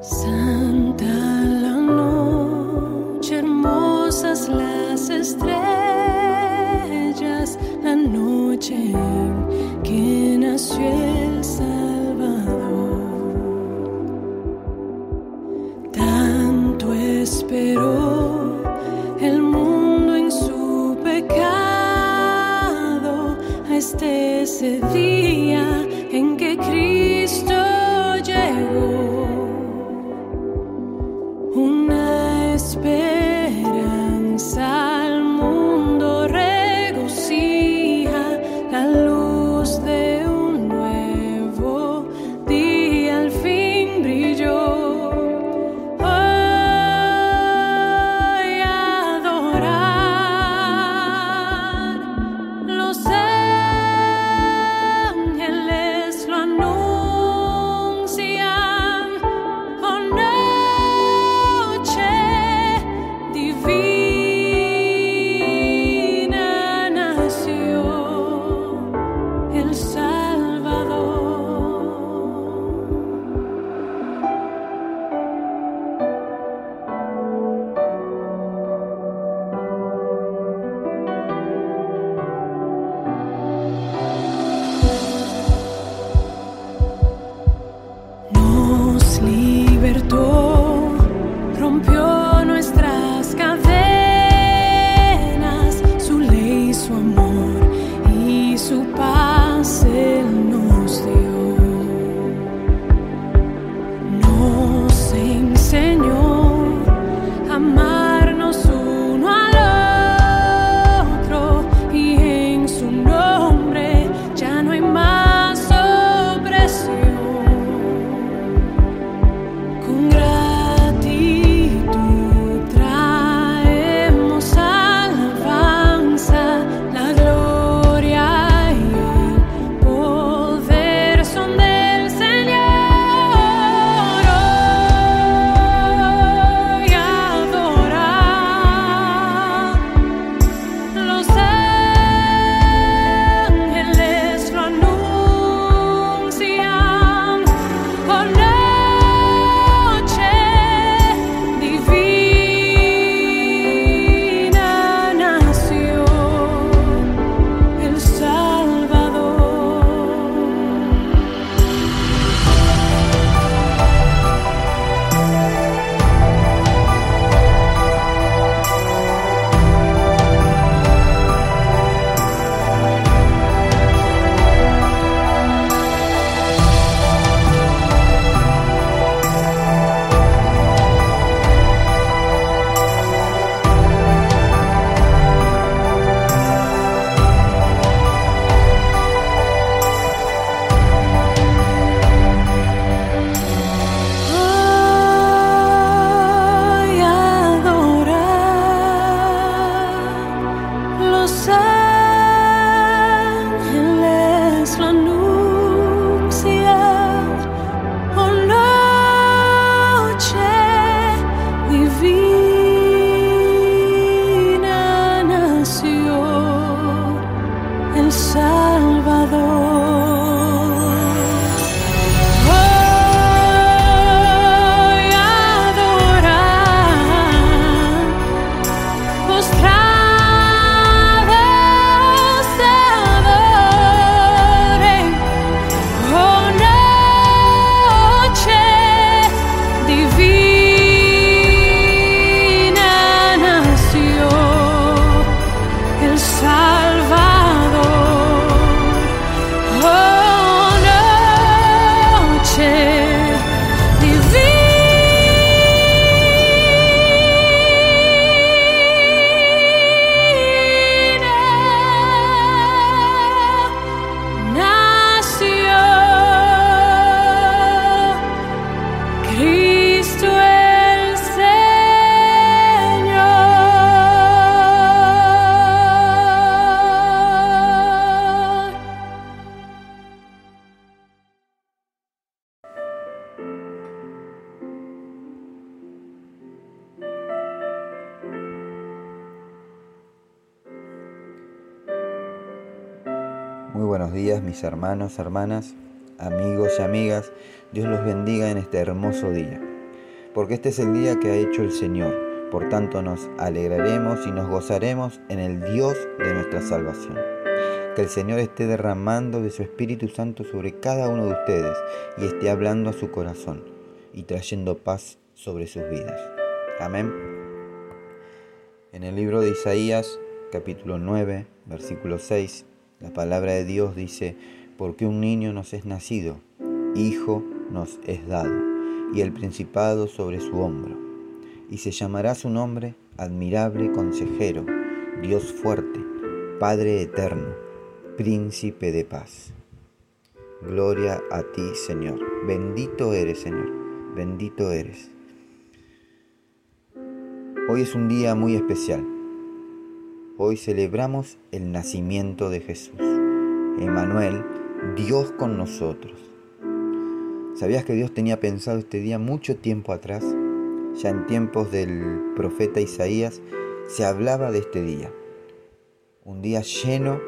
Santa la noche, hermosas las estrellas, la noche buenos días mis hermanos, hermanas, amigos y amigas. Dios los bendiga en este hermoso día. porque este es el día que ha hecho el Señor. Por tanto nos alegraremos y nos gozaremos en el Dios de nuestra salvación. Que el Señor esté derramando de su Espíritu Santo sobre cada uno de ustedes y esté hablando a su corazón y trayendo paz sobre sus vidas. Amén. En el libro de Isaías, capítulo 9, versículo 6, la palabra de Dios dice, porque un niño nos es nacido, hijo nos es dado, y el principado sobre su hombro, y se llamará su nombre admirable consejero, Dios fuerte, Padre eterno, príncipe de paz. Gloria a ti, Señor. Bendito eres, Señor. Bendito eres. Hoy es un día muy especial. Hoy celebramos el nacimiento de Jesús. Emanuel, Dios con nosotros. ¿Sabías que Dios tenía pensado este día mucho tiempo atrás? Ya en tiempos del profeta Isaías se hablaba de este día. Un día lleno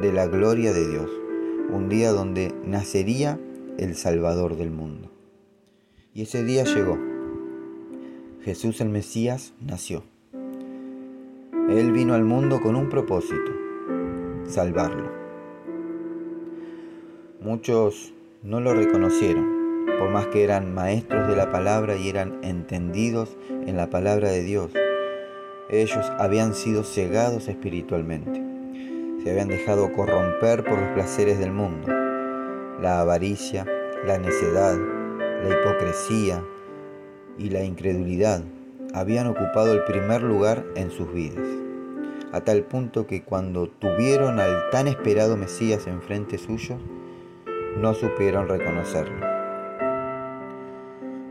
de la gloria de Dios. Un día donde nacería el Salvador del mundo. Y ese día llegó. Jesús el Mesías nació. Él vino al mundo con un propósito, salvarlo. Muchos no lo reconocieron, por más que eran maestros de la palabra y eran entendidos en la palabra de Dios. Ellos habían sido cegados espiritualmente, se habían dejado corromper por los placeres del mundo, la avaricia, la necedad, la hipocresía, y la incredulidad habían ocupado el primer lugar en sus vidas, a tal punto que cuando tuvieron al tan esperado Mesías enfrente suyo, no supieron reconocerlo.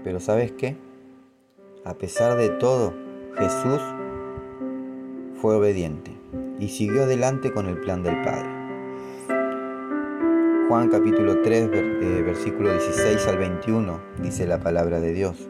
Pero ¿sabes qué? A pesar de todo, Jesús fue obediente y siguió adelante con el plan del Padre. Juan capítulo 3, eh, versículo 16 al 21 dice la palabra de Dios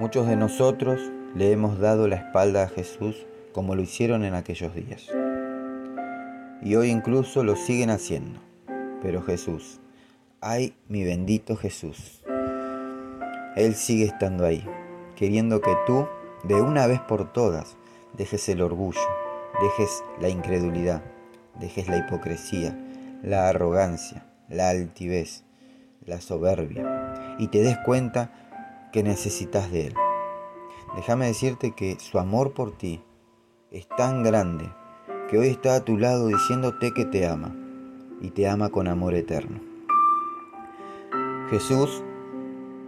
Muchos de nosotros le hemos dado la espalda a Jesús como lo hicieron en aquellos días. Y hoy incluso lo siguen haciendo. Pero Jesús, ay mi bendito Jesús, Él sigue estando ahí, queriendo que tú, de una vez por todas, dejes el orgullo, dejes la incredulidad, dejes la hipocresía, la arrogancia, la altivez, la soberbia, y te des cuenta que necesitas de Él. Déjame decirte que su amor por ti es tan grande que hoy está a tu lado diciéndote que te ama y te ama con amor eterno. Jesús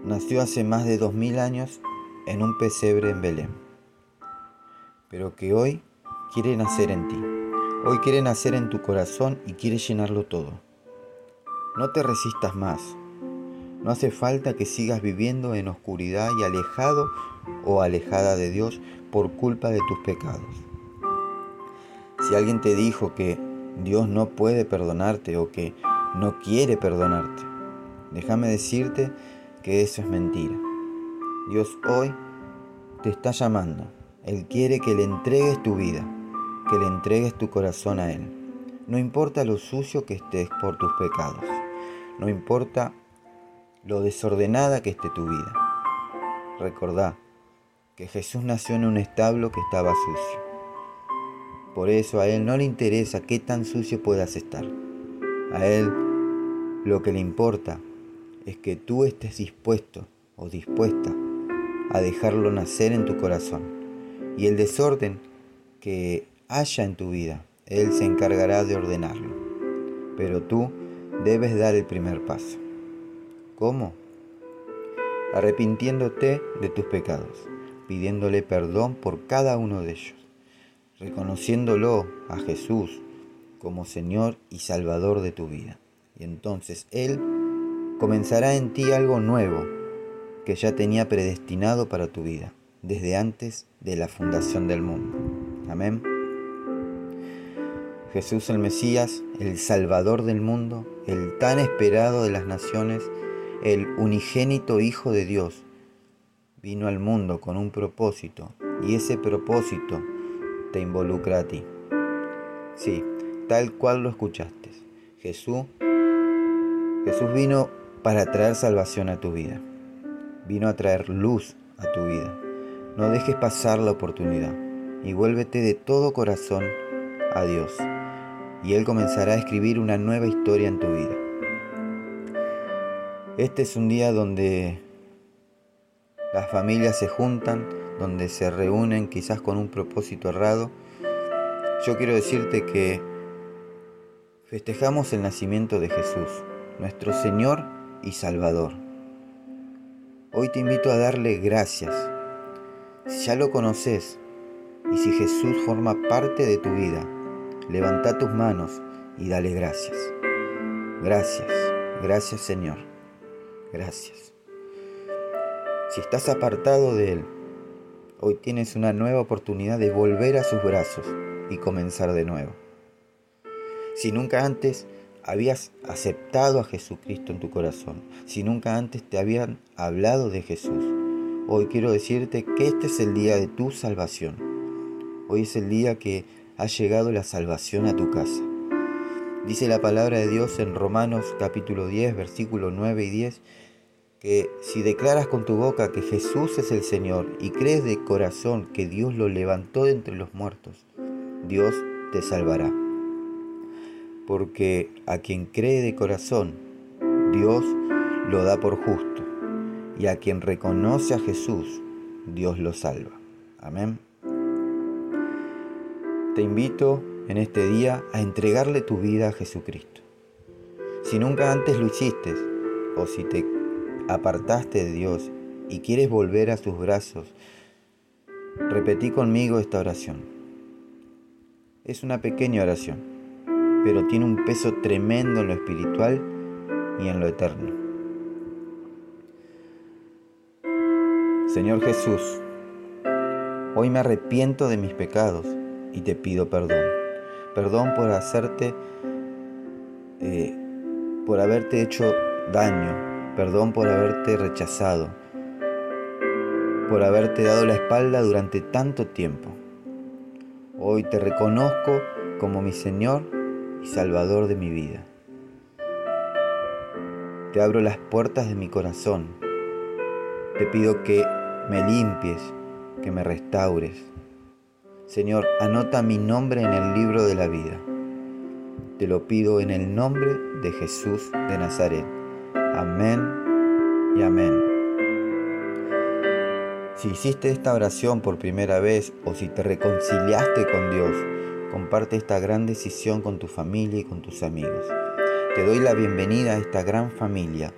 nació hace más de dos mil años en un pesebre en Belén, pero que hoy quiere nacer en ti. Hoy quiere nacer en tu corazón y quiere llenarlo todo. No te resistas más. No hace falta que sigas viviendo en oscuridad y alejado o alejada de Dios por culpa de tus pecados. Si alguien te dijo que Dios no puede perdonarte o que no quiere perdonarte, déjame decirte que eso es mentira. Dios hoy te está llamando. Él quiere que le entregues tu vida, que le entregues tu corazón a Él. No importa lo sucio que estés por tus pecados. No importa lo desordenada que esté tu vida. Recordá que Jesús nació en un establo que estaba sucio. Por eso a Él no le interesa qué tan sucio puedas estar. A Él lo que le importa es que tú estés dispuesto o dispuesta a dejarlo nacer en tu corazón. Y el desorden que haya en tu vida, Él se encargará de ordenarlo. Pero tú debes dar el primer paso. ¿Cómo? Arrepintiéndote de tus pecados, pidiéndole perdón por cada uno de ellos, reconociéndolo a Jesús como Señor y Salvador de tu vida. Y entonces Él comenzará en ti algo nuevo que ya tenía predestinado para tu vida, desde antes de la fundación del mundo. Amén. Jesús el Mesías, el Salvador del mundo, el tan esperado de las naciones, el unigénito Hijo de Dios, vino al mundo con un propósito y ese propósito te involucra a ti. Sí, tal cual lo escuchaste. Jesús, Jesús vino para traer salvación a tu vida. Vino a traer luz a tu vida. No dejes pasar la oportunidad y vuélvete de todo corazón a Dios. Y Él comenzará a escribir una nueva historia en tu vida. Este es un día donde las familias se juntan, donde se reúnen quizás con un propósito errado. Yo quiero decirte que festejamos el nacimiento de Jesús, nuestro Señor y Salvador. Hoy te invito a darle gracias. Si ya lo conoces y si Jesús forma parte de tu vida, levanta tus manos y dale gracias. Gracias, gracias Señor. Gracias. Si estás apartado de Él, hoy tienes una nueva oportunidad de volver a sus brazos y comenzar de nuevo. Si nunca antes habías aceptado a Jesucristo en tu corazón, si nunca antes te habían hablado de Jesús, hoy quiero decirte que este es el día de tu salvación. Hoy es el día que ha llegado la salvación a tu casa. Dice la palabra de Dios en Romanos capítulo 10, versículo 9 y 10, que si declaras con tu boca que Jesús es el Señor y crees de corazón que Dios lo levantó de entre los muertos, Dios te salvará porque a quien cree de corazón, Dios lo da por justo, y a quien reconoce a Jesús, Dios lo salva. Amén. Te invito en este día a entregarle tu vida a Jesucristo. Si nunca antes lo hiciste, o si te apartaste de Dios y quieres volver a sus brazos, repetí conmigo esta oración. Es una pequeña oración pero tiene un peso tremendo en lo espiritual y en lo eterno. Señor Jesús, hoy me arrepiento de mis pecados y te pido perdón. Perdón por hacerte, eh, por haberte hecho daño, perdón por haberte rechazado, por haberte dado la espalda durante tanto tiempo. Hoy te reconozco como mi Señor y Salvador de mi vida. Te abro las puertas de mi corazón. Te pido que me limpies, que me restaures. Señor, anota mi nombre en el libro de la vida. Te lo pido en el nombre de Jesús de Nazaret. Amén y amén. Si hiciste esta oración por primera vez o si te reconciliaste con Dios, Comparte esta gran decisión con tu familia y con tus amigos. Te doy la bienvenida a esta gran familia,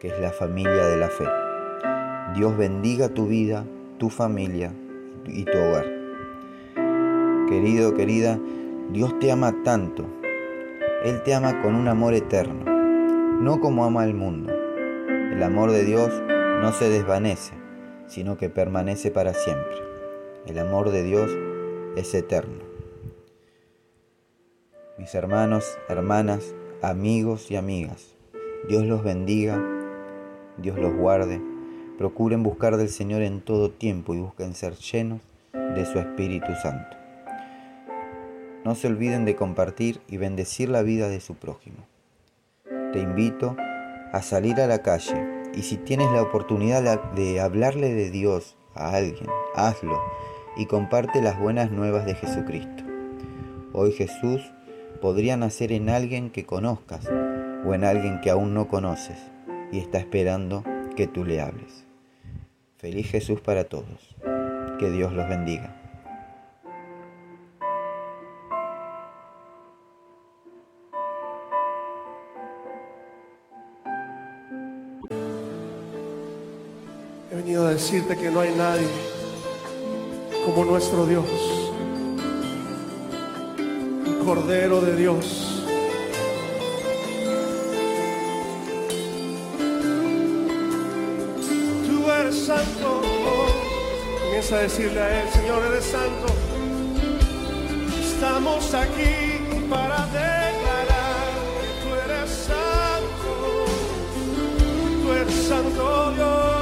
que es la familia de la fe. Dios bendiga tu vida, tu familia y tu hogar. Querido, querida, Dios te ama tanto. Él te ama con un amor eterno, no como ama el mundo. El amor de Dios no se desvanece, sino que permanece para siempre. El amor de Dios es eterno mis hermanos, hermanas, amigos y amigas. Dios los bendiga, Dios los guarde. Procuren buscar del Señor en todo tiempo y busquen ser llenos de su Espíritu Santo. No se olviden de compartir y bendecir la vida de su prójimo te invito a salir a la calle y si tienes la oportunidad de hablarle de Dios a alguien, hazlo y comparte las buenas nuevas de Jesucristo. Hoy Jesús podría nacer en alguien que conozcas o en alguien que aún no conoces y está esperando que tú le hables. Feliz Jesús para todos. Que Dios los bendiga. decirte que no hay nadie como nuestro Dios. El Cordero de Dios. Tú eres santo. Comienza a decirle a Él, Señor, eres santo. Estamos aquí para declarar que tú eres santo. Tú eres santo Dios.